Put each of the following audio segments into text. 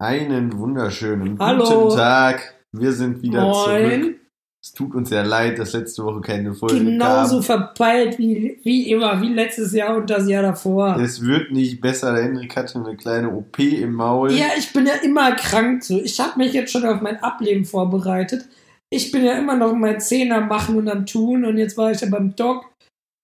Einen wunderschönen Hallo. guten Tag. Wir sind wieder Moin. zurück. Es tut uns ja leid, dass letzte Woche keine Folge Genauso kam. verpeilt wie, wie immer, wie letztes Jahr und das Jahr davor. Es wird nicht besser. Der Henrik hatte eine kleine OP im Maul. Ja, ich bin ja immer krank so. Ich habe mich jetzt schon auf mein Ableben vorbereitet. Ich bin ja immer noch mein Zehner machen und am tun und jetzt war ich ja beim Doc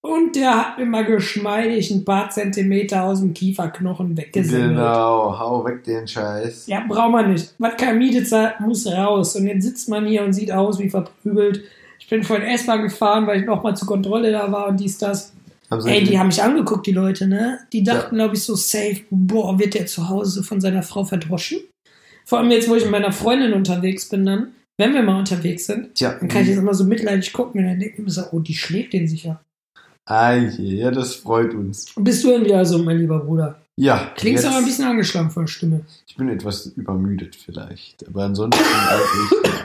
und der hat mir mal geschmeidig ein paar Zentimeter aus dem Kieferknochen weggesemmelt. Genau, hau weg den Scheiß. Ja, braucht man nicht. Was keine Miete zahlt, muss raus. Und jetzt sitzt man hier und sieht aus wie verprügelt. Ich bin vorhin S-Bahn gefahren, weil ich noch mal zur Kontrolle da war und dies, das. Haben Ey, die haben mich angeguckt, die Leute, ne? Die dachten, glaube ich, so safe, boah, wird der zu Hause von seiner Frau verdroschen? Vor allem jetzt, wo ich mit meiner Freundin unterwegs bin, dann, wenn wir mal unterwegs sind, Tja, dann kann ich jetzt immer so mitleidig gucken und dann denke ich mir so, oh, die schlägt den sicher. Ah, ja, das freut uns. Bist du denn wieder so, mein lieber Bruder? Ja, Klingst jetzt- aber ein bisschen angeschlagen von der Stimme. Ich bin etwas übermüdet vielleicht. Aber ansonsten eigentlich,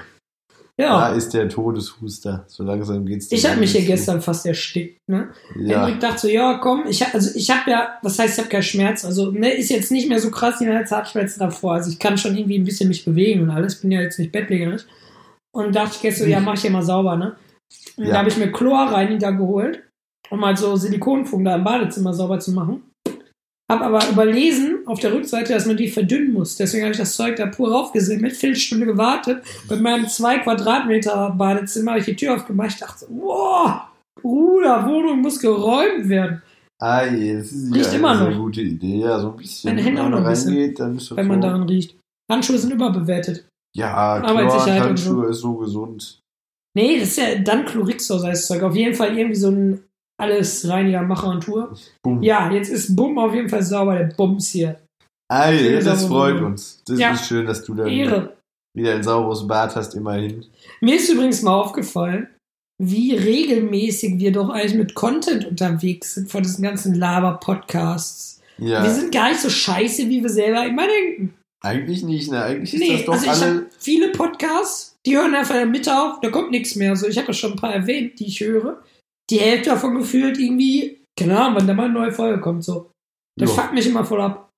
da Ja. ist der Todeshuster. So langsam geht's dem Ich habe mich hier gestern fast erstickt, ne? Ja, Henrik dachte so, ja, komm, ich also ich habe ja, was heißt, ich habe keinen Schmerz, also ne, ist jetzt nicht mehr so krass wie meine Herzschmerzen davor. Also ich kann schon irgendwie ein bisschen mich bewegen und alles, bin ja jetzt nicht bettlägerig. Und dachte ich gestern, ja, mach ich hier mal sauber, ne? Und Ja. da habe ich mir Chlorreiniger geholt, um halt so Silikonfunken da im Badezimmer sauber zu machen. Hab aber überlesen auf der Rückseite, dass man die verdünnen muss. Deswegen habe ich das Zeug da pur raufgesehen, mit Viertelstunde gewartet. Mit meinem 2 Quadratmeter Badezimmer habe ich die Tür aufgemacht. Ich dachte, wow, Bruder, Wohnung muss geräumt werden. Ah, je, das ist Riecht ja immer eine noch. gute Idee. Ja, so ein bisschen. Meine Hände Wenn auch man noch reingeht, dann ist das wenn man daran riecht. Handschuhe sind überbewertet. Ja, Arbeitssicherheit und so. Handschuhe ist so gesund. Nee, das ist ja dann Chlorixos heißt das Zeug. Auf jeden Fall irgendwie so ein alles Reiniger, Macher und Tour. Boom. Ja, jetzt ist Bumm auf jeden Fall sauber, der Bums hier. Schöne das freut uns. Das Ja. ist schön, dass du dann Ehre. wieder ein sauberes Bad hast, immerhin. Mir ist übrigens mal aufgefallen, wie regelmäßig wir doch eigentlich mit Content unterwegs sind von diesen ganzen Laber-Podcasts. Ja, Wir sind gar nicht so scheiße, wie wir selber immer denken. eigentlich nicht, ne? Eigentlich ist Nee, das doch also ich alle. viele Podcasts, die hören einfach in der Mitte auf, da kommt nichts mehr. So, ich habe ja schon ein paar erwähnt, die ich höre. Die Hälfte davon gefühlt irgendwie, keine Ahnung, wann da mal eine neue Folge kommt. So. Das Ja. fuckt mich immer voll ab.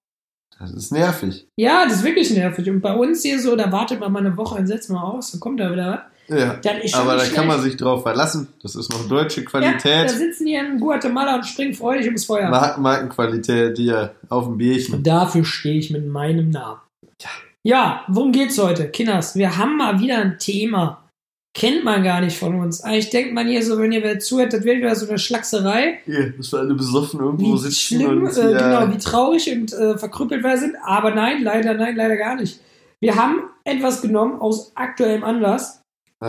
Das ist nervig. Ja, das ist wirklich nervig. Und bei uns hier so, da wartet man mal eine Woche und setzt mal aus, dann kommt da wieder was. Ja. Aber da nicht kann man schlecht. sich drauf verlassen. Das ist noch deutsche Ja, da Qualität. sitzen die in Guatemala und springen freudig ums Feuer. Mar Markenqualität hier auf dem Bierchen. Dafür stehe ich mit meinem Namen. Ja, worum geht's heute? Kinders, wir haben mal wieder ein Thema. Kennt man gar nicht von uns. Eigentlich denkt man hier so, wenn ihr wer zuhört, das wird wieder so eine Schlachserei. Hier, dass wir alle besoffen irgendwo Wie sitzen schlimm, und äh, ja, genau, wie traurig und äh, verkrüppelt wir sind. Aber nein, leider, nein, leider gar nicht. Wir haben etwas genommen aus aktuellem Anlass,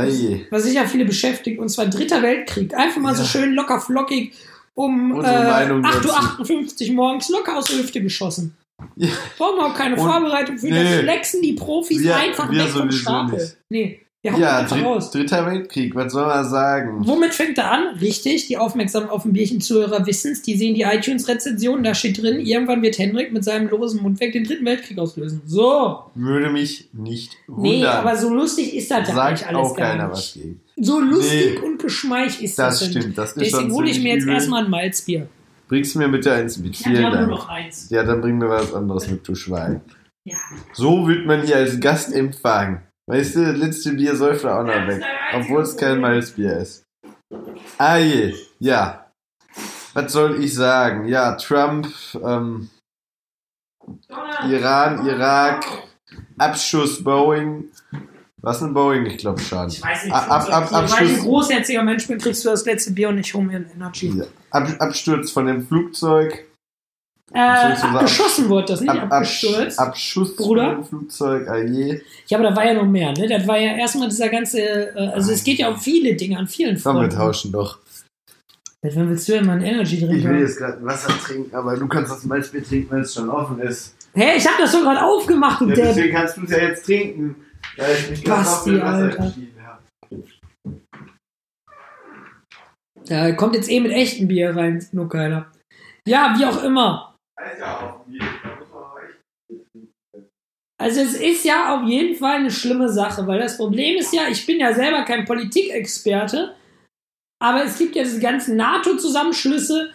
je. was sicher viele beschäftigt, und zwar Dritter Weltkrieg. Einfach mal so Ja. schön locker flockig um äh, Unsere Meinung 8.58 Uhr morgens locker aus der Hüfte geschossen. Ja. Brauchen wir auch keine Und- Vorbereitung für. Nee. Das flexen die Profis Wir- einfach wir weg vom Stapel. nicht. Nee, Ja, raus. dritter Weltkrieg, was soll man sagen? Womit fängt er an? Richtig, die aufmerksamen auf dem Bierchen Zuhörer wissen. Die sehen die iTunes-Rezension, da steht drin, irgendwann wird Henrik mit seinem losen Mundwerk den dritten Weltkrieg auslösen. So. Würde mich nicht wundern. Nee, aber so lustig ist das ja eigentlich Sagt alles auch gar keiner nicht. was gegen. So lustig Nee. und geschmeich ist das, Das stimmt, das ist Deswegen hole ich mir jetzt übel. erstmal ein Malzbier. Bringst du mir bitte eins mit? Ja, Vielen wir nur Dank. noch eins. Ja, dann bring mir was anderes mit, du Schwein. Ja. So wird man hier als Gast empfangen. Weißt du, das letzte Bier säuft er auch noch weg. Obwohl es kein Malzbier ist. Ah je, ja. Was soll ich sagen? Ja, Trump, ähm, Iran, Irak, Abschuss Boeing. Was ein Boeing? Ich glaube schon. Ich weiß nicht, Ab, ab, ab, weil ich ein großherziger Mensch bin, kriegst du das letzte Bier und mir ein Energy. ja. ab, Absturz von dem Flugzeug. Äh, abgeschossen wurde das, nicht Ab, Absch- abgestürzt. Abschuss Bruder? Flugzeug. Ah je. Ja, aber da war ja noch mehr, ne? Das war ja erstmal dieser ganze, äh, also es geht ja um viele Dinge, an vielen Komm, wir Fronten. tauschen doch. Wann willst du denn mal ein Energy Ich will trinken? jetzt gerade Wasser trinken, aber du kannst das Malzbier trinken, wenn es schon offen ist. Hä, ich hab das doch gerade aufgemacht, du Ja, Depp. deswegen kannst du es ja jetzt trinken. Weil ich mich gerade für Wasser Alter. entschieden habe. Da kommt jetzt eh mit echtem Bier rein, nur keiner. Ja, wie auch immer. Also es ist ja auf jeden Fall eine schlimme Sache, weil das Problem ist ja, ich bin ja selber kein Politikexperte, aber es gibt ja diese ganzen NATO-Zusammenschlüsse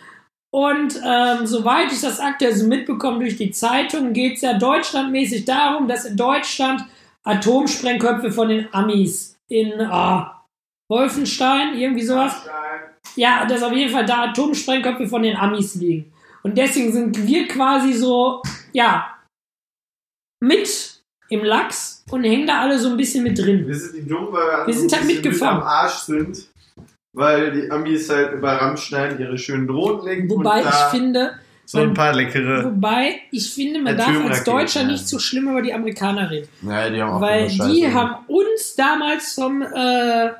Und ähm, soweit ich das aktuell so mitbekomme durch die Zeitung, geht es ja deutschlandmäßig darum, dass in Deutschland Atomsprengköpfe von den Amis in ah, Wolfenstein, irgendwie sowas. Ja, dass auf jeden Fall da Atomsprengköpfe von den Amis liegen. Und deswegen sind wir quasi so, ja, mit im Lachs und hängen da alle so ein bisschen mit drin. Wir sind die Dummen, weil wir, alle Wir sind halt mitgefahren. mit am Arsch sind. Weil die Amis halt über Rammstein ihre schönen Drohnen lenken Wobei und ich finde, so ein paar leckere. wobei ich finde, man darf als Deutscher nicht so schlimm über die Amerikaner reden. Ja, die haben auch Weil die haben uns damals vom äh,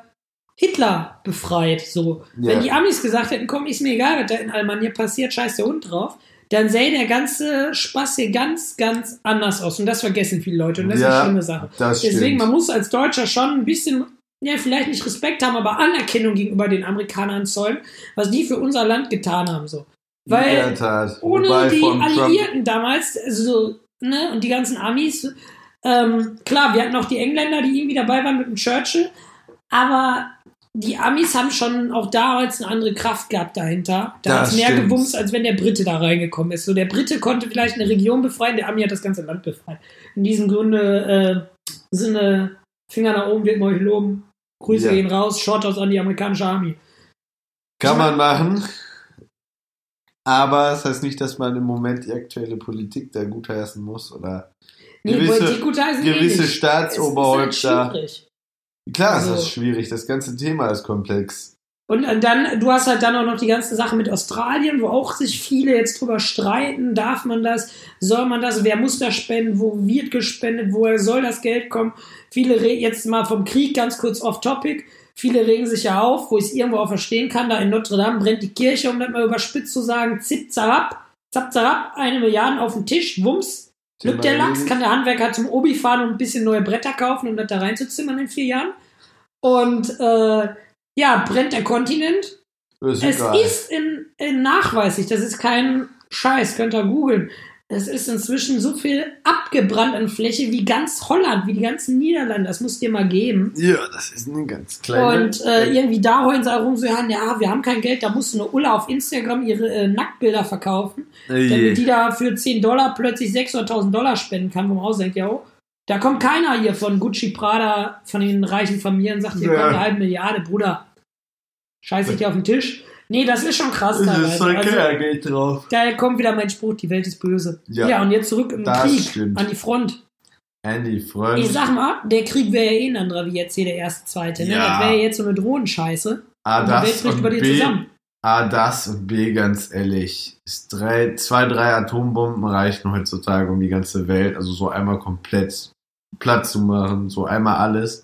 Hitler befreit. So. Ja. Wenn die Amis gesagt hätten, komm, ist mir egal, was da in Almania passiert, scheiß der Hund drauf, dann sähe der ganze Spaß hier ganz, ganz anders aus. Und das vergessen viele Leute. Und das ist Ja, eine schlimme Sache. Deswegen, stimmt. man muss als Deutscher schon ein bisschen, ja, vielleicht nicht Respekt haben, aber Anerkennung gegenüber den Amerikanern zollen, was die für unser Land getan haben. So. Weil ohne Wobei die von Trump- Alliierten damals, also so, ne, und die ganzen Amis, ähm, klar, wir hatten auch die Engländer, die irgendwie dabei waren mit dem Churchill, aber die Amis haben schon auch damals eine andere Kraft gehabt dahinter. Da hat Das es mehr gewumst, als wenn der Brite da reingekommen ist. So, der Brite konnte vielleicht eine Region befreien, der Ami hat das ganze Land befreit. In diesem Grunde äh, Sinne, Finger nach oben, wird man euch loben. Grüße Ja. gehen raus, Shoutouts an die amerikanische Army. Kann man machen. Aber es heißt nicht, dass man im Moment die aktuelle Politik da gutheißen muss oder Nee, Gewisse- eh gewisse nicht. Staatsoberhäupter. Halt. Klar ist Also- das schwierig, das ganze Thema ist komplex. Und dann, du hast halt dann auch noch die ganze Sache mit Australien, wo auch sich viele jetzt drüber streiten. Darf man das? Soll man das? Wer muss das spenden? Wo wird gespendet? Woher soll das Geld kommen? Viele reden jetzt mal vom Krieg ganz kurz off topic. Viele regen sich ja auf, wo ich es irgendwo auch verstehen kann. Da in Notre Dame brennt die Kirche, um das mal überspitzt zu sagen. Zip, zarab, zap, zarab, eine Milliarde auf den Tisch, wumms. Lübt der Lachs, kann der Handwerker zum Obi fahren und ein bisschen neue Bretter kaufen, um das da reinzuzimmern in vier Jahren. Und äh, ja, brennt der Kontinent. Ist Es egal. ist in, in nachweislich, das ist kein Scheiß, könnt ihr googeln. Es ist inzwischen so viel abgebrannt an Fläche wie ganz Holland, wie die ganzen Niederlande. Das muss dir mal geben. ja, das ist eine ganz kleine. Und äh, irgendwie da heulen sie herum so, ja, wir haben kein Geld, da musste eine Ulla auf Instagram ihre äh, Nacktbilder verkaufen, damit die da für 10 Dollar plötzlich 600.000 Dollar spenden kann, wo man auch denkt, ja, oh, da kommt keiner hier von Gucci Prada, von den reichen Familien, sagt, hier Ja. kommt eine halbe Milliarde, Bruder. Scheiße dir auf den Tisch. Nee, das ist schon krass das ist voll Also, Killergeld drauf. da kommt wieder mein Spruch, die Welt ist böse. Ja. Ja, und jetzt zurück im Das Krieg, stimmt. an die Front. Andy, Freund. Ich sag mal, der Krieg wäre ja eh ein anderer wie jetzt hier der erste, zweite. Ne? Ja. Das wäre ja jetzt so eine Drohnenscheiße. A, Und die Welt das bricht und über dir B, zusammen. A, das und B, ganz ehrlich. Ist drei, zwei, drei Atombomben reichen heutzutage um die ganze Welt. Also so einmal komplett platt zu machen. So einmal alles.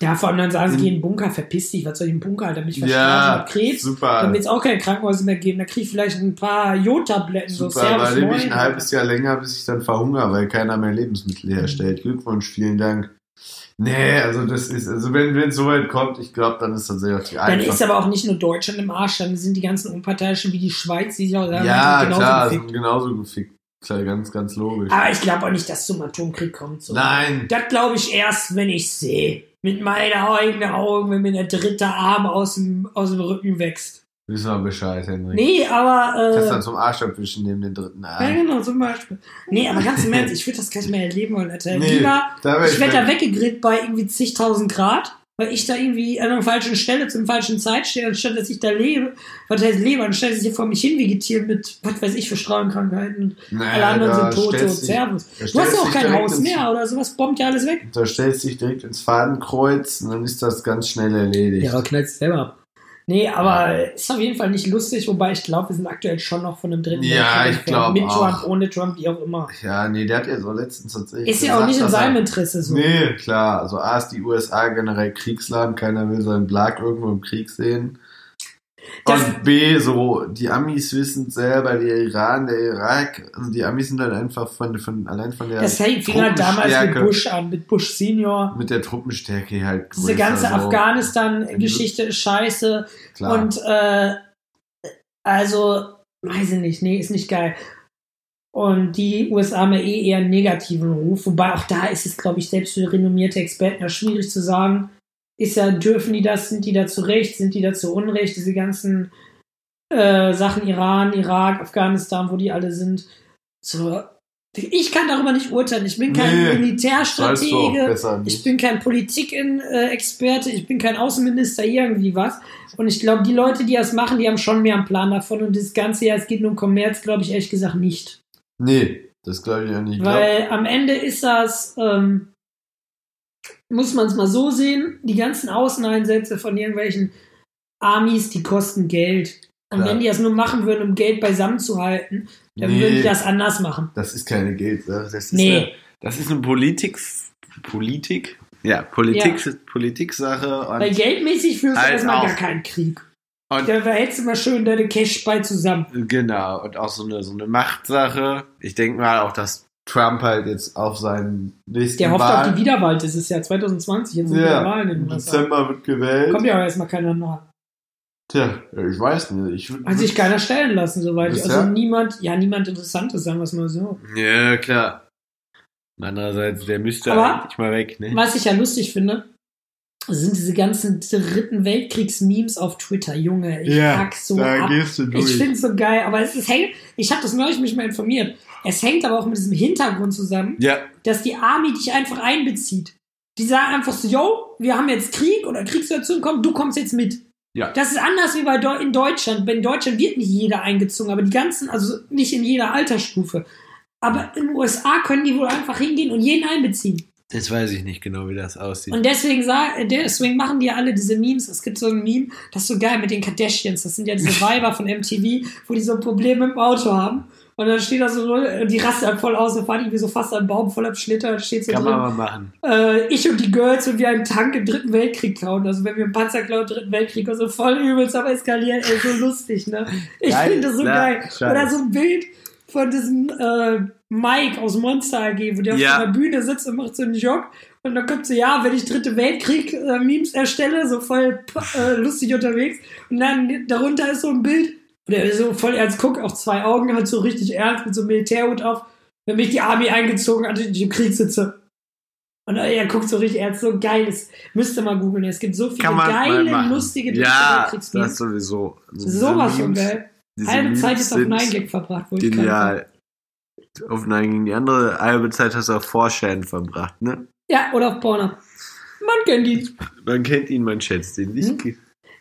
Ja, vor allem dann sagen sie, Mhm. geh in den Bunker, verpiss dich, was soll ich im Bunker, Alter, mich Ja, verstrafen, hab Krebs. super. Dann wird es auch keine Krankenhäuser mehr geben. Da krieg ich vielleicht ein paar Jodtabletten. So Super, Servus, weil lebe ich ein halbes Jahr länger, bis ich dann verhungere, weil keiner mehr Lebensmittel herstellt. Glückwunsch, vielen Dank. Nee, also das ist, also wenn es so weit kommt, ich glaube, dann ist tatsächlich auch die Dann ist aber auch nicht nur Deutschland im Arsch, dann sind die ganzen Unparteiischen wie die Schweiz, die sich auch sagen, ja, genauso klar, gefickt. sind genauso gefickt. Klar, ganz, ganz logisch. Aber ich glaube auch nicht, dass es zum Atomkrieg kommt. So. Nein, Das glaube ich erst, wenn ich sehe. Mit meinen eigenen Augen, wenn mir der dritte Arm aus dem, aus dem Rücken wächst. wissen wir Bescheid, Henrik. Nee, aber. Kannst Äh, dann zum Arsch abwischen neben den dritten ja, Arm. genau, zum Beispiel. Nee, aber ganz im Ernst, ich würde das gar nicht mehr erleben wollen, Alter. Nee, Lieber, ich werde da weg. weggegrillt bei irgendwie zigtausend Grad, weil ich da irgendwie an der falschen Stelle zum falschen Zeit stehe, anstatt dass ich da lebe. Was heißt lebe? Anstatt dass ich hier vor mich hin vegetiere mit, was weiß ich, für Strahlenkrankheiten. Naja, Alle anderen sind tot, so, Servus. Du hast ja auch kein Haus ins- mehr oder sowas, bombt ja alles weg. Da stellst du dich direkt ins Fadenkreuz und dann ist das ganz schnell erledigt. Ja, knallt selber ab. Nee, aber ist auf jeden Fall nicht lustig, wobei ich glaube, wir sind aktuell schon noch von einem dritten Ja, Weltkrieg ich entfernt. glaub Mit. Trump, ohne Trump, wie auch immer. Ja, nee, der hat ja so letztens tatsächlich. Ist ja auch nicht in er- seinem Interesse so. Nee, klar. Also A ist die USA generell Kriegsland, keiner will seinen Blag irgendwo im Krieg sehen. Das- und B, so, die Amis wissen selber, der Iran, der Irak, also die Amis sind halt einfach von, von allein von der Das fing fing halt damals mit Bush an, mit Bush Senior. mit der Truppenstärke halt Diese größer, ganze so. Afghanistan-Geschichte ist scheiße. Klar. Und äh, also, weiß ich nicht, nee, ist nicht geil. Und die USA haben eh eher einen negativen Ruf, wobei auch da ist es, glaube ich, selbst für renommierte Experten ja schwierig zu sagen. Ist ja, dürfen die das, sind die da zu Recht, sind die da zu Unrecht, diese ganzen äh, Sachen Iran, Irak, Afghanistan, wo die alle sind. So, ich kann darüber nicht urteilen. Ich bin kein Nee, Militärstratege. Ich bin kein Politik-Experte, ich bin kein Außenminister, irgendwie was. Und ich glaube, die Leute, die das machen, die haben schon mehr einen Plan davon. Und das Ganze ja, es geht nur um Kommerz, glaube ich ehrlich gesagt nicht. Nee, das glaube ich auch nicht. Ich glaub, Weil am Ende ist das, ähm, muss man es mal so sehen, die ganzen Außeneinsätze von irgendwelchen Armies, die kosten Geld. Und Ja. wenn die das nur machen würden, um Geld beisammen zu halten, dann Nee. würden die das anders machen. das ist keine Geldsache. Das ist Nee. eine, das ist eine Politik. Politik? Ja, Politik, Politiksache. Und, Weil geldmäßig führst du Halt erstmal gar keinen Krieg. und Da hältst du mal schön deine Cash bei zusammen. Genau, und auch so eine, so eine Machtsache. Ich denke mal auch, dass Trump halt jetzt auf seinen nächsten Der hofft auf Wahlen, die Wiederwahl. Das ist ja 2020, jetzt sind ja, wieder Wahlen in im den USA. Dezember wird gewählt. Kommt ja auch erstmal keiner nach. Tja, ich weiß nicht. Ich Hat sich keiner stellen lassen, soweit ich. Bisher? Also niemand, ja, niemand Interessantes, sagen wir es mal so. ja, klar. Andererseits, der müsste Aber- eigentlich mal weg, ne? Was ich ja lustig finde, sind diese ganzen Dritten Weltkriegs-Memes auf Twitter. Junge, ich Ja, so da ab. gehst du durch. Ich finde es so geil, aber es ist hängt, ich habe das neulich mich mal informiert. Es hängt aber auch mit diesem Hintergrund zusammen, Ja, dass die Army dich einfach einbezieht. Die sagen einfach so, yo, wir haben jetzt Krieg oder Kriegssituation, komm, du kommst jetzt mit. Ja. Das ist anders wie bei Deu in Deutschland. In Deutschland wird nicht jeder eingezogen, aber die ganzen, also nicht in jeder Altersstufe. Aber in den USA können die wohl einfach hingehen und jeden einbeziehen. jetzt weiß ich nicht genau, wie das aussieht. Und deswegen, deswegen machen die alle diese Memes. Es gibt so ein Meme, das ist so geil mit den Kardashians. Das sind ja diese Weiber von MTV, wo die so ein Problem mit dem Auto haben. Und dann steht da so, die rasten halt voll aus, dann fahren die wie so fast an einen Baum voller Schlitter. Steht so Kann drin, man mal machen. äh, ich und die Girls und wir einen Tank im Dritten Weltkrieg klauen. Also wenn wir einen Panzer klauen im Dritten Weltkrieg, also voll übelst aber eskalieren, ey, so lustig, ne? Ich finde das so na, geil. scheiß. Oder so ein Bild von diesem äh, Mike aus Monster AG, wo der Ja. auf der Bühne sitzt und macht so einen Jog. Und dann kommt so, ja, wenn ich Dritte Weltkrieg äh, erstelle, so voll äh, lustig unterwegs. Und dann darunter ist so ein Bild, wo der so voll ernst guckt, auch zwei Augen hat, so richtig ernst mit so einem Militärhut auf. Wenn mich die Army eingezogen hat, und ich im Krieg sitze. Und er guckt so richtig ernst, so geil. Das müsst ihr mal googeln. Es gibt so viele geile, lustige Dritte Ja, das sowieso. Sowas von geil. Halbe Zeit ist auf sind 9gag verbracht, wo. Genial. Auf Nein gegen die andere halbe Zeit hast du auf Vorschein verbracht, ne? Ja, oder auf Pornhub. Man kennt ihn. Man kennt ihn, man schätzt ihn. Ich Hm?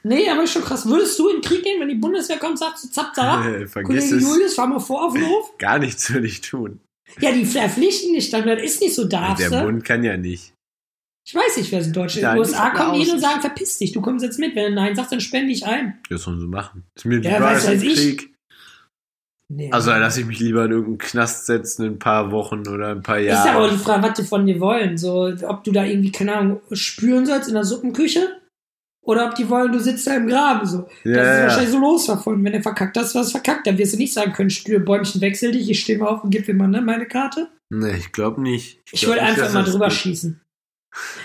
Nee, aber ist schon krass. Würdest du in den Krieg gehen, wenn die Bundeswehr kommt, sagst du zapp, zapp? äh, vergiss Kollege es. Julius, fahr mal vor auf den Hof. Gar nichts würde ich tun. Ja, die verpflichten dich dann, das ist nicht so, darfst Der. Bund kann ja nicht. Ich weiß nicht, wer es in Deutschland In den USA kommen die hin und sagen, verpiss dich, du kommst jetzt mit. Wenn du Nein sagst, dann spende ich ein. Das sollen sie machen. Ist mir Ja, weiß als ich. Krieg. Nee. Also lass ich mich lieber in irgendeinen Knast setzen in ein paar Wochen oder ein paar Ist ja aber die Frage, was die von dir wollen. So, ob du da irgendwie, keine Ahnung, spüren sollst in der Suppenküche oder ob die wollen, du sitzt da im Graben. So. Ja, das ist ja. wahrscheinlich so losverfolgt. Wenn du verkackt hast, was verkackt. Dann wirst du nicht sagen können, Stühle, Bäumchen, wechsel dich, ich stehe mal auf und gib mir mal ne, meine Karte. Nee, ich glaube nicht. Ich würde nicht, einfach mal drüber geht. schießen.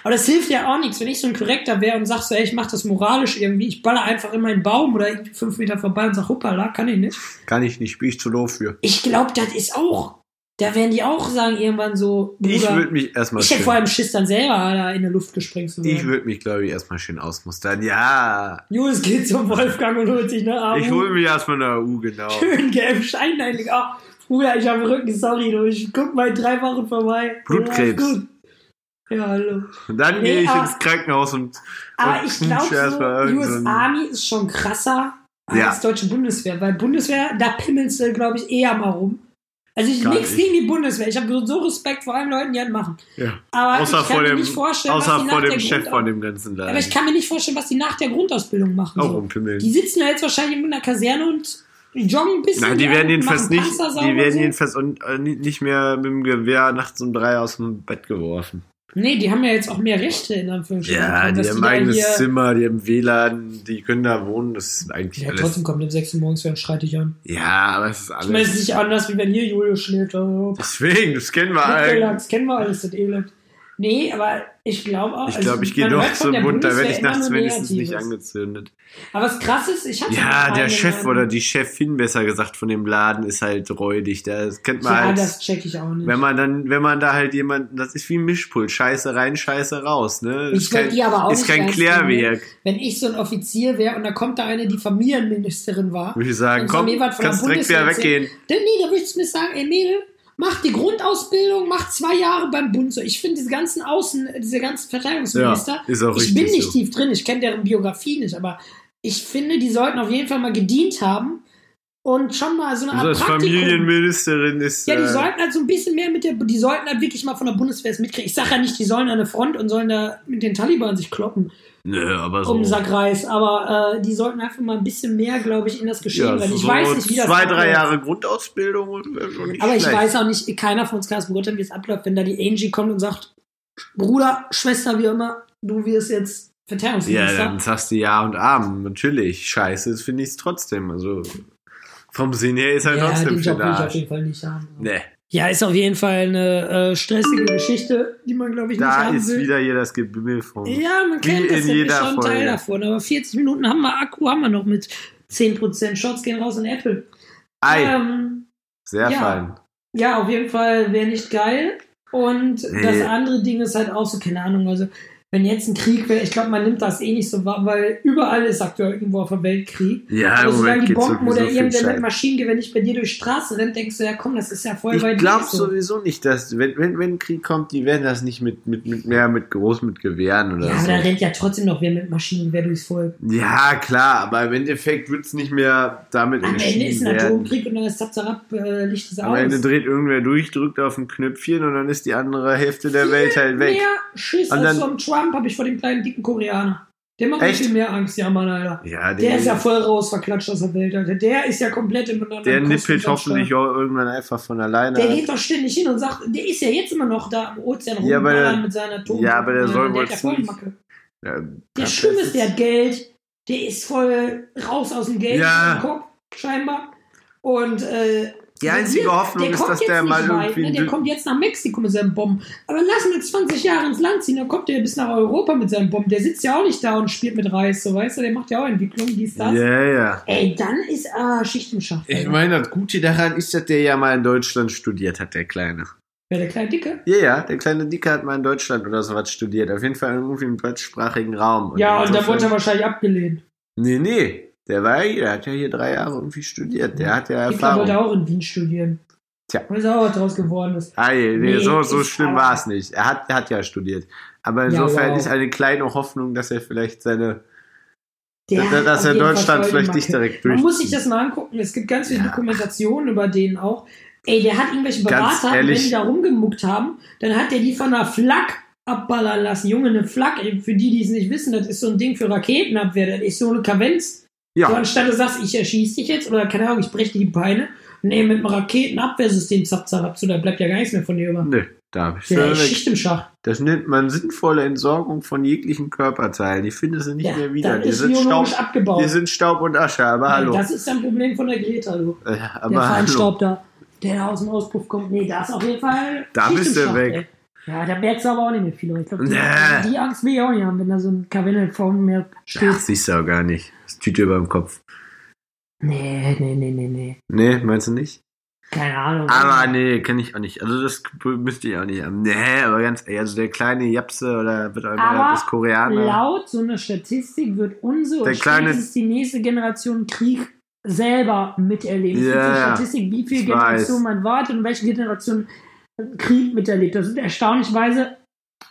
Aber das hilft ja auch nichts, wenn ich so ein Korrekter wäre und sag so, ey, ich mach das moralisch irgendwie, ich baller einfach in meinen Baum oder irgendwie fünf Meter vorbei und sag, hoppala, kann ich nicht. Kann ich nicht, bin ich zu doof für. Ich glaube, das ist auch, da werden die auch sagen irgendwann so, Ich Bruder, würde mich erstmal ich hätte vor allem Schiss dann selber da in der Luft gesprengt zu ich würde mich, glaube ich, erstmal schön ausmustern. Ja, Julius geht zum Wolfgang und holt sich eine AU. ich hole mich erstmal eine AU, genau. Schön gelb Schein einlegen. Ach, Bruder, ich habe Rücken, sorry, du, ich guck mal in drei Wochen vorbei. Blutkrebs. Ja, hallo. Und dann Nee, gehe ich aber- ins Krankenhaus und, Aber und ich glaube, so, US Army ist schon krasser als Ja. deutsche Bundeswehr. Weil Bundeswehr, da pimmelst du, glaube ich, eher mal rum. Also ich nichts nicht. gegen die Bundeswehr. Ich habe so Respekt vor allen Leuten, die das machen. Ja. Aber Außer ich kann vor mir dem, nicht vorstellen, was außer die vor nach dem der Chef Grund von dem ganzen Laden. Aber ich kann mir nicht vorstellen, was die nach der Grundausbildung machen. auch So. rumpimmeln. Die sitzen ja jetzt wahrscheinlich in einer Kaserne und joggen ein bisschen. Nein, die werden jedenfalls nicht, die werden so. jedenfalls und, äh, ni- nicht mehr mit dem Gewehr nachts um drei aus dem Bett geworfen. Nee, die haben ja jetzt auch mehr Rechte in Anführungsstrichen. Ja, die haben eigenes hier- Zimmer, die haben WLAN, die können da wohnen, das ist eigentlich Ja, alles. trotzdem kommt um 6 Uhr morgens wieder und schreit dich an. Ja, aber es ist Ich meine, es ist alles. nicht anders, wie wenn hier Julius schläft. Oh, Deswegen, das kennen wir alle. das kennen wir alles, das Elend. Nee, aber ich glaube auch. Ich glaube, ich gehe doch zum Bund, da werde ich nachts wenigstens nicht angezündet. Aber was krass ist, ich hatte Ja, der Chef ähm, oder die Chefin, besser gesagt, von dem Laden ist halt räudig. Das kennt man Ja, halt. das check ich auch nicht. Wenn man dann, wenn man da halt jemanden, das ist wie ein Mischpult, Scheiße rein, Scheiße raus, ne? Ich ist kein, die aber auch ist kein Klärwerk. Wenn ich so ein Offizier wäre und da kommt da eine, die Familienministerin war. Würde ich sagen, komm, kannst direkt wieder Bundeswehr weggehen. Dann, nee, da würdest du mir sagen, ey Mädel, mach die Grundausbildung, mach zwei Jahre beim Bund. So, ich finde diese ganzen Außen, diese ganzen Verteidigungsminister, Ja, ich bin nicht so. tief drin, ich kenne deren Biografie nicht, aber ich finde, die sollten auf jeden Fall mal gedient haben und schon mal so eine Also Art als Praktikum. Familienministerin ist. Ja, die äh, sollten halt so ein bisschen mehr mit der, die sollten halt wirklich mal von der Bundeswehr es mitkriegen. Ich sage ja nicht, die sollen an der Front und sollen da mit den Taliban sich kloppen Nö, aber so. um den Sack Reis, aber äh, die sollten einfach mal ein bisschen mehr, glaube ich, in das Geschehen ja, rein. Ich so weiß nicht, wie das Zwei, drei. Jahre Grundausbildung und wäre schon nicht Aber ich schlecht. weiß auch nicht, keiner von uns kann es beurteilen, wie es abläuft, wenn da die Angie kommt und sagt, Bruder, Schwester, wie immer, du wirst jetzt Ja, Verteidigungsminister. dann sagst du Ja und Arm. Natürlich. Scheiße, das finde ich es trotzdem. Also vom Sinn her ist halt Ja, trotzdem den Job will ich auf jeden Fall nicht haben. Nee, Ja, ist auf jeden Fall eine äh, stressige Geschichte, die man, glaube ich, nicht da haben ist will. wieder hier das Gebimmel vom. Ja, man Wie kennt das in ja, jeder ist schon Teil davon. Aber 40 Minuten haben wir Akku, haben wir noch mit 10%. Shots gehen raus in Apple. Ei, Ähm, sehr ja. fein. ja, auf jeden Fall wäre nicht geil. Und Nee. das andere Ding ist halt auch so, keine Ahnung, also wenn jetzt ein Krieg wäre, ich glaube, man nimmt das eh nicht so wahr, weil überall ist aktuell irgendwo auf der Welt Krieg. Ja, im solange die Bomben oder viel irgendwer mit. Maschinengewehr nicht bei dir durch die Straße rennt, denkst du, ja komm, das ist ja voll Ich weit glaube weg so. sowieso nicht, dass, wenn, wenn, wenn Krieg kommt, die werden das nicht mit, mit, mit mehr mit groß mit Gewehren oder Ja, aber so. da rennt ja trotzdem noch wer mit Maschinengewehr durchs Volk. Ja, klar, aber im Endeffekt wird es nicht mehr damit Am Ende ist entschieden ein. Atomkrieg und dann ist Zapzarab, äh, Licht Am aus. Ende dreht irgendwer durch, drückt auf ein Knöpfchen und dann ist die andere Hälfte der Welt halt weg. Mehr Schiss Und als dann- vom Trump habe ich vor dem kleinen dicken Koreaner. Der macht mir Echt? viel mehr Angst, ja Mann, Alter. Ja, Der der, ist ja voll raus verklatscht aus der Welt, Alter. Der ist ja komplett im der nippelt hoffentlich auch irgendwann einfach von alleine. Der geht doch ständig hin und sagt, der ist ja jetzt immer noch da am Ozean Ja, der- mit seiner Atom. ja, aber der soll der wohl hat ja Der Schlimme ist, der hat Geld, der ist voll raus aus dem Geld Ja. im Kopf, scheinbar. Und äh, Die einzige der- Hoffnung ist, kommt dass jetzt der mal weit, irgendwie. Ne? Der kommt jetzt nach Mexiko mit seinen Bomben. Aber lass ihn jetzt 20 Jahre ins Land ziehen, dann kommt der bis nach Europa mit seinen Bomben. Der sitzt ja auch nicht da und spielt mit Reis, so weißt du, der macht ja auch Entwicklung, dies, das. Ja, ja. Ey, dann ist ah, Schicht im Schacht. Ich meine, das Gute daran ist, dass der ja mal in Deutschland studiert hat, der Kleine. Wer der kleine Dicke? Ja, ja, der kleine Dicke hat mal in Deutschland oder sowas studiert. Auf jeden Fall irgendwie im deutschsprachigen Raum. ja, und da wurde er wahrscheinlich abgelehnt. Nee, nee. Der war ja hier, der hat ja hier drei Jahre irgendwie studiert. Der hat ja Hitler wollte Erfahrung. auch in Wien studieren. Tja. Weiß auch, was draus geworden ist. Ah, nee, nee, Nee, so, so ist schlimm war es nicht. Er hat, er hat ja studiert. Aber Ja, insofern wow. ist eine kleine Hoffnung, dass er vielleicht seine, Der dass, dass er Deutschland vielleicht nicht direkt Man durch. muss sich das mal angucken. Es gibt ganz viele Ja. Dokumentationen über den auch. Ey, der hat irgendwelche Berater, wenn die da rumgemuckt haben, dann hat der die von einer Flak abballern lassen. Junge, eine Flak, für die, die es nicht wissen, das ist so ein Ding für Raketenabwehr. Das ist so eine Kavenz. So Ja, anstatt du sagst, ich erschieß dich jetzt oder keine Ahnung, ich breche dir die Beine. Nee, mit einem Raketenabwehrsystem zapp, zapp, zapp, so, da bleibt ja gar nichts mehr von dir über. nö, da bist Der du. Schicht im Schacht. Das nennt man sinnvolle Entsorgung von jeglichen Körperteilen. Die findest du nicht Ja, mehr wieder. dann Die ist sind, Staub, biologisch abgebaut. die sind Staub und Asche, aber Nein, hallo. Das ist ein Problem von der Greta, du. Der aber hallo. Feinstaub da, der da aus dem Auspuff kommt. Nee, da ist auf jeden Fall. Da Schicht bist du weg. Ey. Ja, da merkst du aber auch nicht mehr viel. Ich glaube, die, Nee. die Angst will ich auch nicht haben, wenn da so ein Kavenne vor mir steht. Ach, siehst du auch gar nicht. Tüte über dem Kopf. Nee, nee, nee, nee, nee. Nee, meinst du nicht? Keine Ahnung. Aber nee, kann ich auch nicht. Also das müsste ich auch nicht haben. Nee, aber ganz ehrlich, also der kleine Japse oder wird auch Aber das Koreaner. Laut so einer Statistik wird unsere Der und kleine- die nächste Generation Krieg selber miterleben. Ja. Statistik, wie viele Ich Generationen man wartet und welche Generation Krieg miterlebt. Das sind erstaunlichweise,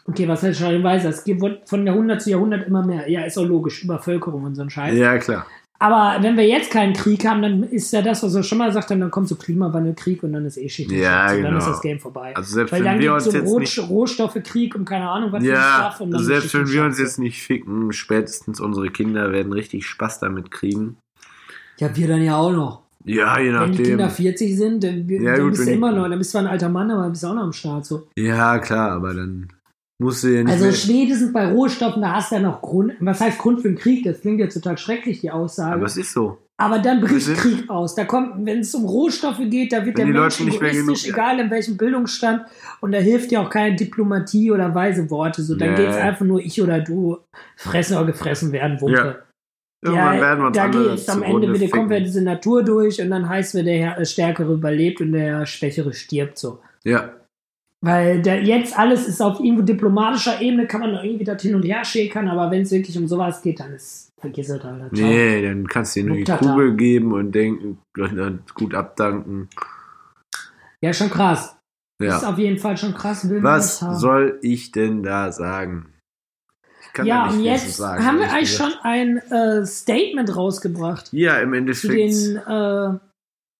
okay, was heißt erstaunlicherweise? Es wird von Jahrhundert zu Jahrhundert immer mehr. Ja, ist auch logisch, Übervölkerung und so ein Scheiß. Ja, klar. Aber wenn wir jetzt keinen Krieg haben, dann ist ja das, was wir schon mal haben, dann kommt so Klimawandel, Krieg und dann ist eh Schicht. Ja, Schacht. Und Dann genau. ist das Game vorbei. Also selbst Weil dann wenn wir uns so jetzt Roh nicht. Rohstoffekrieg und keine Ahnung, was für Ja, und dann also selbst Schicht wenn wir uns jetzt nicht ficken, spätestens unsere Kinder werden richtig Spaß damit kriegen. Ja, wir dann ja auch noch. Ja, je Wenn die Kinder nachdem. 40 sind, dann, Ja, dann gut, bist du immer noch, dann bist du zwar ein alter Mann, aber bist du auch noch am Start. So. Ja, klar, aber dann musst du ja nicht Also mehr. spätestens bei Rohstoffen, da hast du ja noch Grund. Was heißt Grund für den Krieg? Das klingt jetzt total schrecklich, die Aussage. Aber es ist so. Aber dann bricht sind- Krieg aus. Da kommt, wenn es um Rohstoffe geht, da wird der Mensch Leute nicht mehr egoistisch, genug- egal in welchem Bildungsstand. Und da hilft dir auch keine Diplomatie oder weise Worte. So, dann Nee. geht's einfach nur ich oder du fressen oder gefressen werden, Wumpe. Irgendwann werden wir uns da alle geht's am Ende wieder, kommt wieder diese Natur durch und dann heißt wir, der äh, Stärkere überlebt und der Schwächere stirbt so. Ja, Weil der, jetzt alles ist auf irgendwo diplomatischer Ebene, kann man noch irgendwie das hin und her schäkern, aber wenn es wirklich um sowas geht, dann ist vergiss es, Alter. Ciao. nee, dann kannst du dir nur die. Kugel geben und denken, gut abdanken. Ja, schon krass. Ist Ja. auf jeden Fall schon krass. Was soll ich denn da sagen? Ich kann ja, und jetzt zu sagen, haben wir eigentlich gesagt. schon ein äh, Statement rausgebracht Ja, im zu Endeffekt. den. Äh,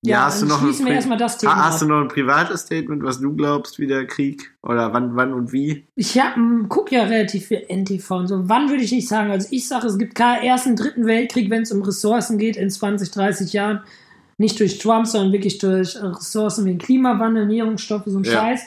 ja, hast du noch schließen wir erstmal das Thema. Hast du noch ein privates Statement, was du glaubst, wie der Krieg? Oder wann, wann und wie? Ich hab, m, guck ja relativ viel NTV und so. Wann würde ich nicht sagen? Also ich sage, es gibt keinen ersten, dritten Weltkrieg, wenn es um Ressourcen geht in 20, 30 Jahren. Nicht durch Trump, sondern wirklich durch Ressourcen wie Klimawandel, Nährungsstoffe, so ein Ja. Scheiß.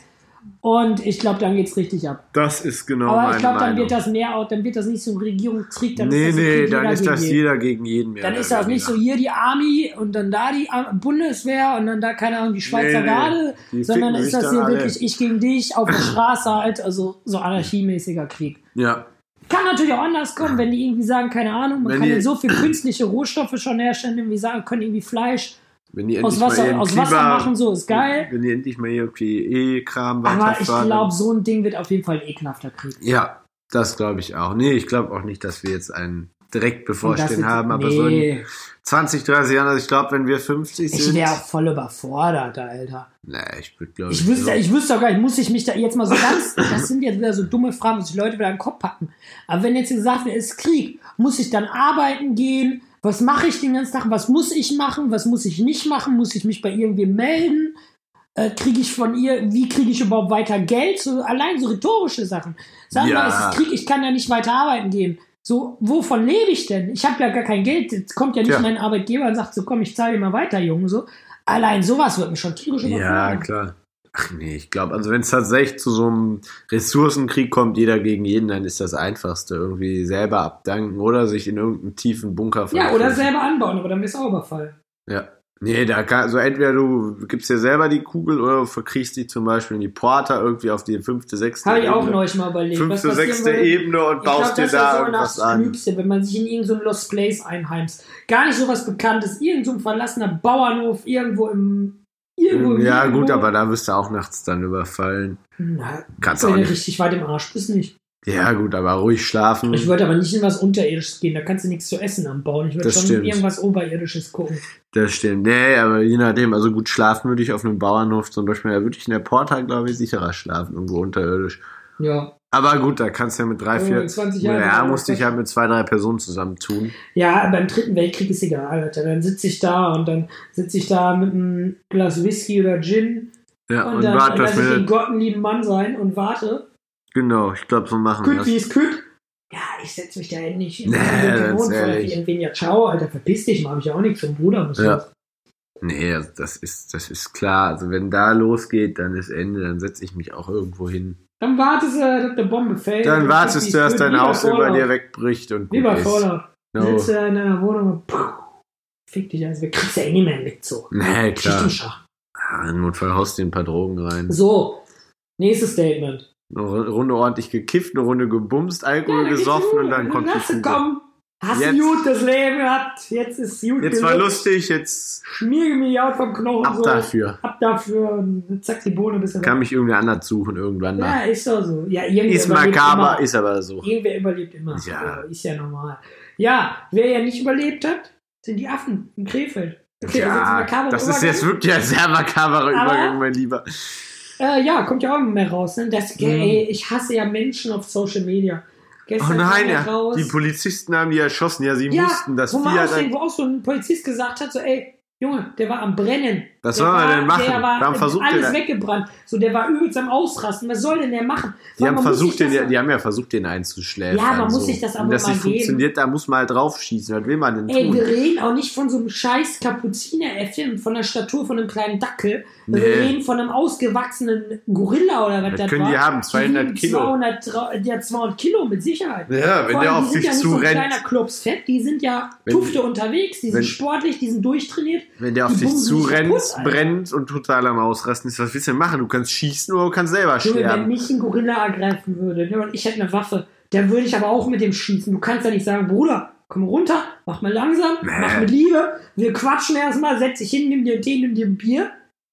Und ich glaube, dann geht's richtig ab. Das ist genau Aber ich glaube, dann wird das mehr, auch- dann wird das nicht so ein Regierungskrieg, dann nee, ist das nee, dann ist das jeden. jeder gegen jeden mehr. Dann ist das nicht so hier die Army und dann da die Bundeswehr und dann da, keine Ahnung, die Schweizer Nee, nee. Garde, Die sondern ist das hier wirklich ich gegen dich auf der Straße halt, also so anarchiemäßiger Krieg. Ja, Kann natürlich auch anders kommen, wenn die irgendwie sagen, keine Ahnung, man Wenn kann ja so viel künstliche Rohstoffe schon herstellen, irgendwie sagen, können irgendwie Fleisch wenn die aus endlich Wasser, aus Wasser Klima- machen, so ist geil. Wenn die endlich mal irgendwie E-Kram Aber ich glaube, so ein Ding wird auf jeden Fall ein ekelhafter Krieg. Ja, das glaube ich auch. Nee, ich glaube auch nicht, dass wir jetzt einen direkt bevorstehen haben, aber so in nee, 20, 30 Jahren, also ich glaube, wenn wir 50 ich sind. wäre auch voll überfordert, Alter. Nee, ich würde glaube Ich wüsste, so- ich wüsste auch gar nicht, muss ich mich da jetzt mal so ganz, das sind jetzt wieder so dumme Fragen, muss ich Leute wieder in den Kopf packen. Aber wenn jetzt gesagt wird, es ist Krieg, muss ich dann arbeiten gehen? Was mache ich den ganzen Tag? Was muss ich machen? Was muss ich nicht machen? Muss ich mich bei irgendwem melden? Äh, kriege ich von ihr, wie kriege ich überhaupt weiter Geld? So, allein so rhetorische Sachen. Sagen wir Ja. mal, es ist Krieg, ich kann ja nicht weiter arbeiten gehen. So, wovon lebe ich denn? Ich habe ja gar kein Geld. Jetzt kommt ja nicht Tja. mein Arbeitgeber und sagt so, komm, ich zahle dir mal weiter, Junge. So. Allein sowas wird mich schon tierisch Ja, überfordern. klar. Ach nee, ich glaube, also wenn es tatsächlich zu so einem Ressourcenkrieg kommt, jeder gegen jeden, dann ist das Einfachste. Irgendwie selber abdanken oder sich in irgendeinen tiefen Bunker Ja, oder selber anbauen, aber dann du auch überfallen. Ja. Nee, da kann, also entweder du gibst dir selber die Kugel oder du verkriechst die zum Beispiel in die Porta irgendwie auf die fünfte, sechste Habe ich auch Ebene. neulich mal überlegt. Fünfte, sechste. Ebene und baust glaub, dir das da wäre so irgendwas das an. Klügste, wenn man sich in irgendein so Lost Place einheimst. Gar nicht so was Bekanntes, irgend so ein verlassener Bauernhof, irgendwo im. Irgendwo im Ja, gut, aber da wirst du auch nachts dann überfallen. Na, Kannst auch du nicht. richtig weit im Arsch bist, nicht. Ja, gut, aber ruhig schlafen. Ich würde aber nicht in was Unterirdisches gehen, da kannst du nichts zu essen anbauen. Ich würde schon stimmt. irgendwas Oberirdisches gucken. Das stimmt. Nee, aber je nachdem, also gut schlafen würde ich auf einem Bauernhof zum Beispiel, da würde ich in der Porta, glaube ich, sicherer schlafen, irgendwo unterirdisch. Ja. Aber gut, da kannst du ja mit drei, vier, in 20 ja, Jahren ja musste ich halt mit zwei, drei Personen zusammentun. Ja, beim Dritten Weltkrieg ist egal, Alter. Dann sitze ich da und dann sitze ich da mit einem Glas Whisky oder Gin Ja, und, und, dann warte, lasse ich den Gott einen lieben Mann sein und warte. genau, ich glaube, so machen wir Küt, wie das. es küt. Ja, ich setze mich da hin nicht. Nee, irgendwen ja, ciao, Alter, verpiss dich mal, hab ich ja auch nichts vom Bruder. Was Ja. Nee, das ist, das ist klar. Also wenn da losgeht, dann ist Ende, dann setze ich mich auch irgendwo hin. Dann wartest du, dass der Bombe fällt. Dann wartest du, dass dein Haus über dir wegbricht und Wie bei. Fallout. No. Sitzt du in deiner Wohnung und puh, fick dich, also wir kriegst ja eh nicht mehr mit so. Nee, klar. Ah, Im Notfall haust du dir ein paar Drogen rein. So, nächstes Statement. Eine Runde ordentlich gekifft, eine Runde gebumst, Alkohol Ja, gesoffen und dann kommt die Lass Fuge. Hast Jetzt- du gut das Leben gehabt. Jetzt ist gut Jetzt war lustig, jetzt Schmier mich out vom Knochen. ab so. dafür. Ab dafür. Zack, die Bohne ein bisschen Kann mich irgendwie anders suchen irgendwann Ja, mal. ist doch so. Ja, Ist makaber, immer. ist aber so. Irgendwer überlebt immer. Ja. Ist ja normal. Ja, wer ja nicht überlebt hat, sind die Affen in Krefeld. Okay, das ist jetzt ein Ja, das ist Übergang. jetzt wirklich ein sehr makaberer Aber- Übergang, mein Lieber. Äh, ja, kommt ja auch immer mehr raus. Ne? Das, Mhm. ey, ich hasse ja Menschen auf Social Media. Oh Gestern nein, kam ja raus. die Polizisten haben die erschossen. Ja, sie ja, mussten das wo man Vieh auch ein, wo auch so ein Polizist gesagt hat, so, ey, Junge, der war am Brennen. Was Der soll man denn machen? Der war Warum versucht alles weggebrannt. So, der war übelst am Ausrasten. Was soll denn der machen? die haben muss versucht, sich den, die haben ja versucht, den einzuschläfern. Ja, man muss so. sich das aber Wenn das mal nicht geben. funktioniert, da muss man halt draufschießen. Was will man denn Ey, tun? wir reden auch nicht von so einem scheiß Kapuzineräffchen von der Statur von einem kleinen Dackel. Wir Nee. reden von einem ausgewachsenen Gorilla oder was Das das können war. die haben, 200 wiegen Kilo. 200, Tra- der hat 200 Kilo mit Sicherheit. Ja, wenn der auf die sind ja nicht so kleiner Klops fett, die sind ja Wenn- Tufte unterwegs, die sind wenn- sportlich, die sind durchtrainiert. wenn der auf die dich bumsen Alter. brennt und total am Ausrasten ist, was willst du denn machen? Du kannst schießen oder du kannst selber Junge, wenn sterben. mich ein Gorilla ergreifen würde ne, und ich hätte eine Waffe, dann würde ich aber auch mit dem schießen. Du kannst ja nicht sagen, Bruder, komm runter, mach mal langsam, Nee. mach mit Liebe, wir quatschen erstmal, setz dich hin, nimm dir einen Tee, nimm dir ein Bier.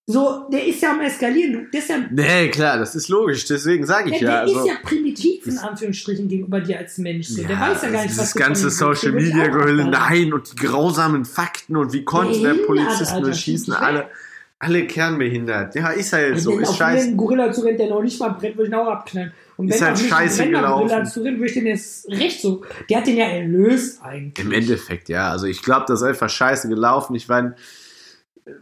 So, der ist ja am Eskalieren. Der ist ja, Nee, klar, das ist logisch, deswegen sage ich der ja. Also, ist ja primitiv in Anführungsstrichen gegenüber dir als Mensch. So. der weiß ja gar nicht, dieses was du ganze Social Media abballern. nein, und die grausamen Fakten und wie konnten der Polizisten nur schießen, alle, alle kernbehindert. Ja, ist halt so, Wenn ist scheiße. einen Gorilla zu rennt, der noch nicht mal brennt, würde ich ihn auch abknallen. Und Ist wenn halt auch nicht scheiße ein brennender Gorilla gelaufen. zu rennt, würde ich den jetzt recht so. Der hat den ja erlöst eigentlich. Im Endeffekt, ja. Also ich glaube, das ist einfach scheiße gelaufen. Ich meine,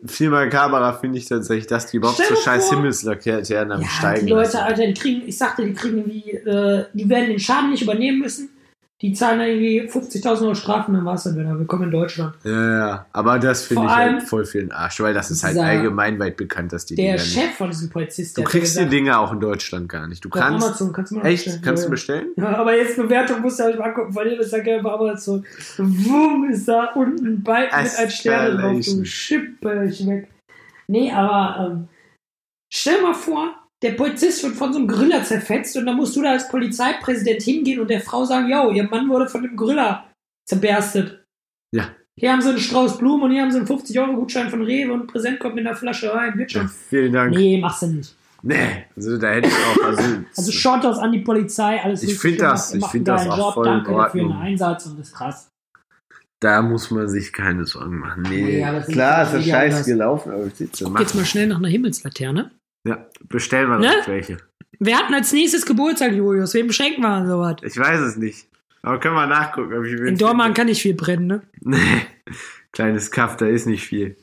viel makaberer finde ich tatsächlich, dass die überhaupt Stell so scheiß Himmelslaternen am Ja, Steigen die Leute, lassen. Alter, die kriegen, ich sagte, die kriegen irgendwie, äh, die werden den Schaden nicht übernehmen müssen. Die zahlen irgendwie 50.000 Euro Strafen, dann war es dann wieder. Willkommen in Deutschland. Ja, ja. Aber das finde ich halt voll für den Arsch, weil das ist halt allgemein weit bekannt, dass die Der Dinger nicht. Chef von diesem Polizist, Du kriegst die gesagt, Dinger auch in Deutschland gar nicht. Du bei kannst. Amazon kannst du mal Echt? bestellen. Kannst Ja, du ja. bestellen? Ja, aber jetzt Bewertung musst du halt mal angucken, von dem ist der gelbe Amazon. Wumm, ist da unten ein Balken mit ein Stern drauf. Du. Schipperch weg. Nee, aber ähm, stell mal vor, der Polizist wird von so einem Gorilla zerfetzt und dann musst du da als Polizeipräsident hingehen und der Frau sagen, yo, ihr Mann wurde von dem Gorilla zerberstet. Ja. Hier haben sie einen Strauß Blumen und hier haben sie einen 50-Euro-Gutschein von Rewe und ein Präsent kommt in der Flasche rein. Wird Ja, vielen Dank. Nee, machst du nicht. Nee, also da hätte ich auch. Also, Also Shoutouts an die Polizei, alles Ich richtig find gemacht, das- ich macht find einen das auch Job, voll in danke dafür den Ordnung. Einsatz und das ist krass. da muss man sich keine Sorgen machen. Nee, sind klar, ist das die scheiße anders. gelaufen, aber ich sitze Guck jetzt mal schnell nach einer Himmelslaterne. Ja, bestellen wir Ne? noch welche. Wer hat denn als nächstes Geburtstag, Julius? Wem schenken wir sowas? Ich weiß es nicht. Aber können wir nachgucken, ob ich In Dortmund kann nicht viel brennen, ne? Nee, kleines Kaff, da ist nicht viel.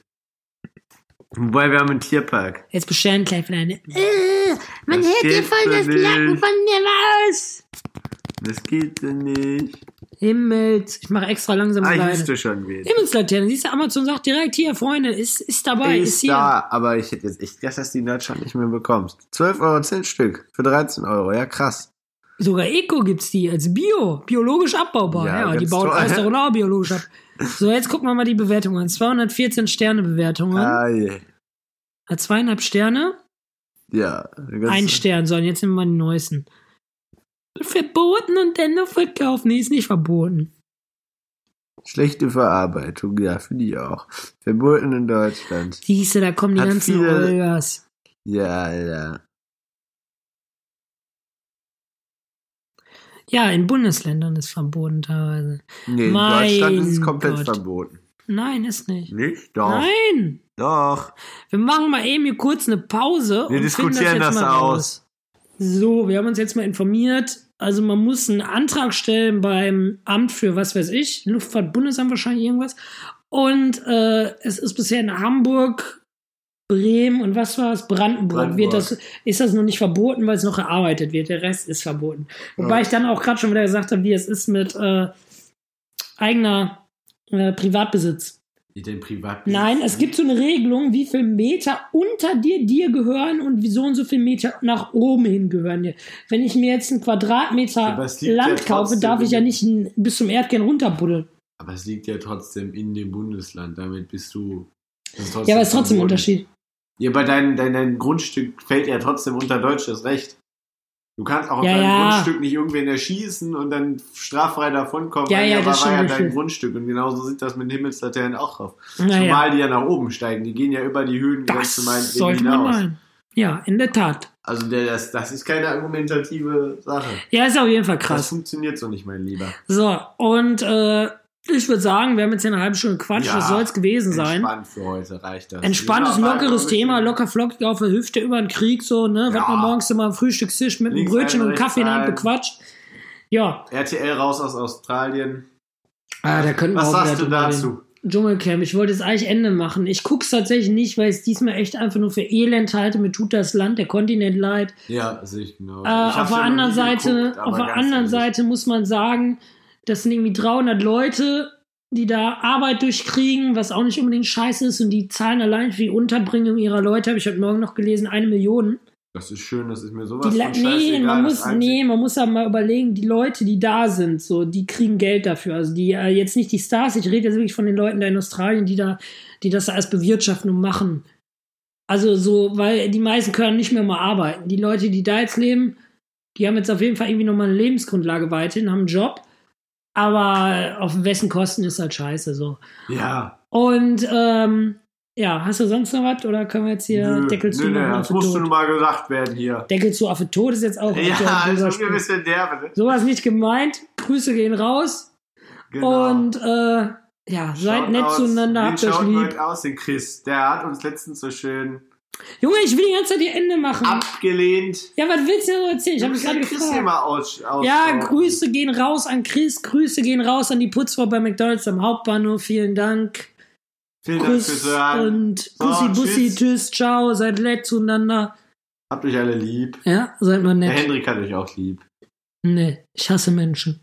Wobei wir haben einen Tierpark. Jetzt bestellen gleich wieder eine. Äh, man Das hört geht voll so das. Lachen von der Maus. Das geht so nicht. Himmels. Ich mache extra langsam Ah, alleine. wüsste schon. Himmelslaterne. Siehst du, Amazon sagt direkt hier, Freunde, ist, ist dabei, ist, ist hier. da, aber ich hätte jetzt echt gedacht, dass die in Deutschland nicht mehr bekommst. 12 Euro 10 Stück für 13 Euro, ja krass. Sogar Eco gibt's die als Bio, biologisch abbaubar. Ja, Ja, die bauen toll. alles doch auch biologisch ab. So, jetzt gucken wir mal die Bewertungen an. 214 Sterne Bewertungen. Ah, je. Hat zweieinhalb Sterne. Ja. Ein Stern. So, und jetzt nehmen wir mal den neuesten. Verboten und dennoch verkaufen. Nee, ist nicht verboten. Schlechte Verarbeitung, ja, finde ich auch. Verboten in Deutschland. Siehst du, da kommen die Hat ganzen viele- Olgas. Ja, ja. Ja, in Bundesländern ist verboten teilweise. Nee, in Mein Deutschland ist es komplett Gott. verboten. Nein, ist nicht. Nicht? Doch. Nein! Doch. Wir machen mal eben hier kurz eine Pause. Wir diskutieren jetzt das mal aus. raus. So, wir haben uns jetzt mal informiert. Also man muss einen Antrag stellen beim Amt für was weiß ich, Luftfahrtbundesamt wahrscheinlich irgendwas. Und äh, es ist bisher in Hamburg, Bremen und was war es? Brandenburg. Brandenburg. Wird das, ist das noch nicht verboten, weil es noch erarbeitet wird. Der Rest ist verboten. Wobei Ja. ich dann auch gerade schon wieder gesagt habe, wie es ist mit äh, eigener äh, Privatbesitz. Den Privat. Nein, es gibt so eine Regelung, wie viel Meter unter dir dir gehören und wie so und so viel Meter nach oben hin gehören dir. Wenn ich mir jetzt einen Quadratmeter Land kaufe, darf ich ja nicht bis zum Erdkern runterbuddeln. Aber es liegt ja trotzdem in dem Bundesland. Damit bist du. Ja, aber es ist trotzdem ein. Unterschied. Ja, aber dein, dein, dein Grundstück fällt ja trotzdem unter deutsches Recht. Du kannst auch auf Ja, deinem ja. Grundstück nicht irgendwen erschießen und dann straffrei davonkommen. Ja, weil ja, das war ja dein. Grundstück. Und genauso sieht das mit den Himmelslaternen auch drauf. Naja, Zumal die ja nach oben steigen. Die gehen ja über die das Höhengrenze meinetwegen sollte man hinaus. meinen. Ja, in der Tat. Also der, das, das ist keine argumentative Sache. Ja, ist auf jeden Fall Das krass. funktioniert so nicht, mein Lieber. So, und äh, ich würde sagen, wir haben jetzt hier eine halbe Stunde Quatsch, Ja, das soll es gewesen sein. Entspannt für heute reicht das. Entspanntes, Wir auch lockeres Thema, locker flockig auf der Hüfte über den Krieg, so, ne? Ja. man morgens immer am Frühstückstisch mit einem Brötchen und Kaffee in der Hand bequatscht. Ja, RTL raus aus Australien. ah, da könnten wir Was auch sagst du dazu? Dschungelcamp. Ich wollte jetzt eigentlich Ende machen. Ich guck's tatsächlich nicht, weil ich es diesmal echt einfach nur für Elend halte. Mir tut das Land, der Kontinent leid. Ja, sehe ich genau. Äh, auf der anderen Seite, auf der anderen Seite muss man sagen, das sind irgendwie 300 Leute, die da Arbeit durchkriegen, was auch nicht unbedingt scheiße ist und die zahlen allein für die Unterbringung ihrer Leute, habe ich heute Morgen noch gelesen, eine Million. Das ist schön, das ist mir sowas Die, von nee, man muss, nee, man muss aber mal überlegen, die Leute, die da sind, so, die kriegen Geld dafür. Also die äh, jetzt nicht die Stars, ich rede jetzt wirklich von den Leuten da in Australien, die da, die das da als bewirtschaften und machen. Also so, weil die meisten können nicht mehr mal arbeiten. Die Leute, die da jetzt leben, die haben jetzt auf jeden Fall irgendwie nochmal eine Lebensgrundlage weiterhin, haben einen Job. Aber auf wessen Kosten ist halt scheiße so. Ja, Und ähm, ja, hast du sonst noch was oder können wir jetzt hier nö, Deckel zu nö, nö, das musste tot? nun mal gesagt werden hier. Deckel zu Affe tot ist jetzt auch Ja, irgendwie ein bisschen derbe. ne? Sowas nicht gemeint. Grüße gehen raus. Genau. Und äh, ja, seid Schaut nett aus- zueinander, habt euch schaut lieb. heute aus, den Chris? Der hat uns letztens so schön Junge, ich will die ganze Zeit die Ende machen. abgelehnt. Ja, was willst du denn erzählen? Ich habe mich gerade gefragt. mal aus, aus Ja, Grüße gehen raus an Chris, Grüße gehen raus an die Putzfrau bei McDonalds am Hauptbahnhof. Vielen Dank. Vielen Dank fürs Kuss Hören. und So, Bussi, Bussi, tschüss. tschüss, ciao, seid nett zueinander. Habt euch alle lieb. Ja, seid mal Der nett. Hendrik hat euch auch lieb. Nee, ich hasse Menschen.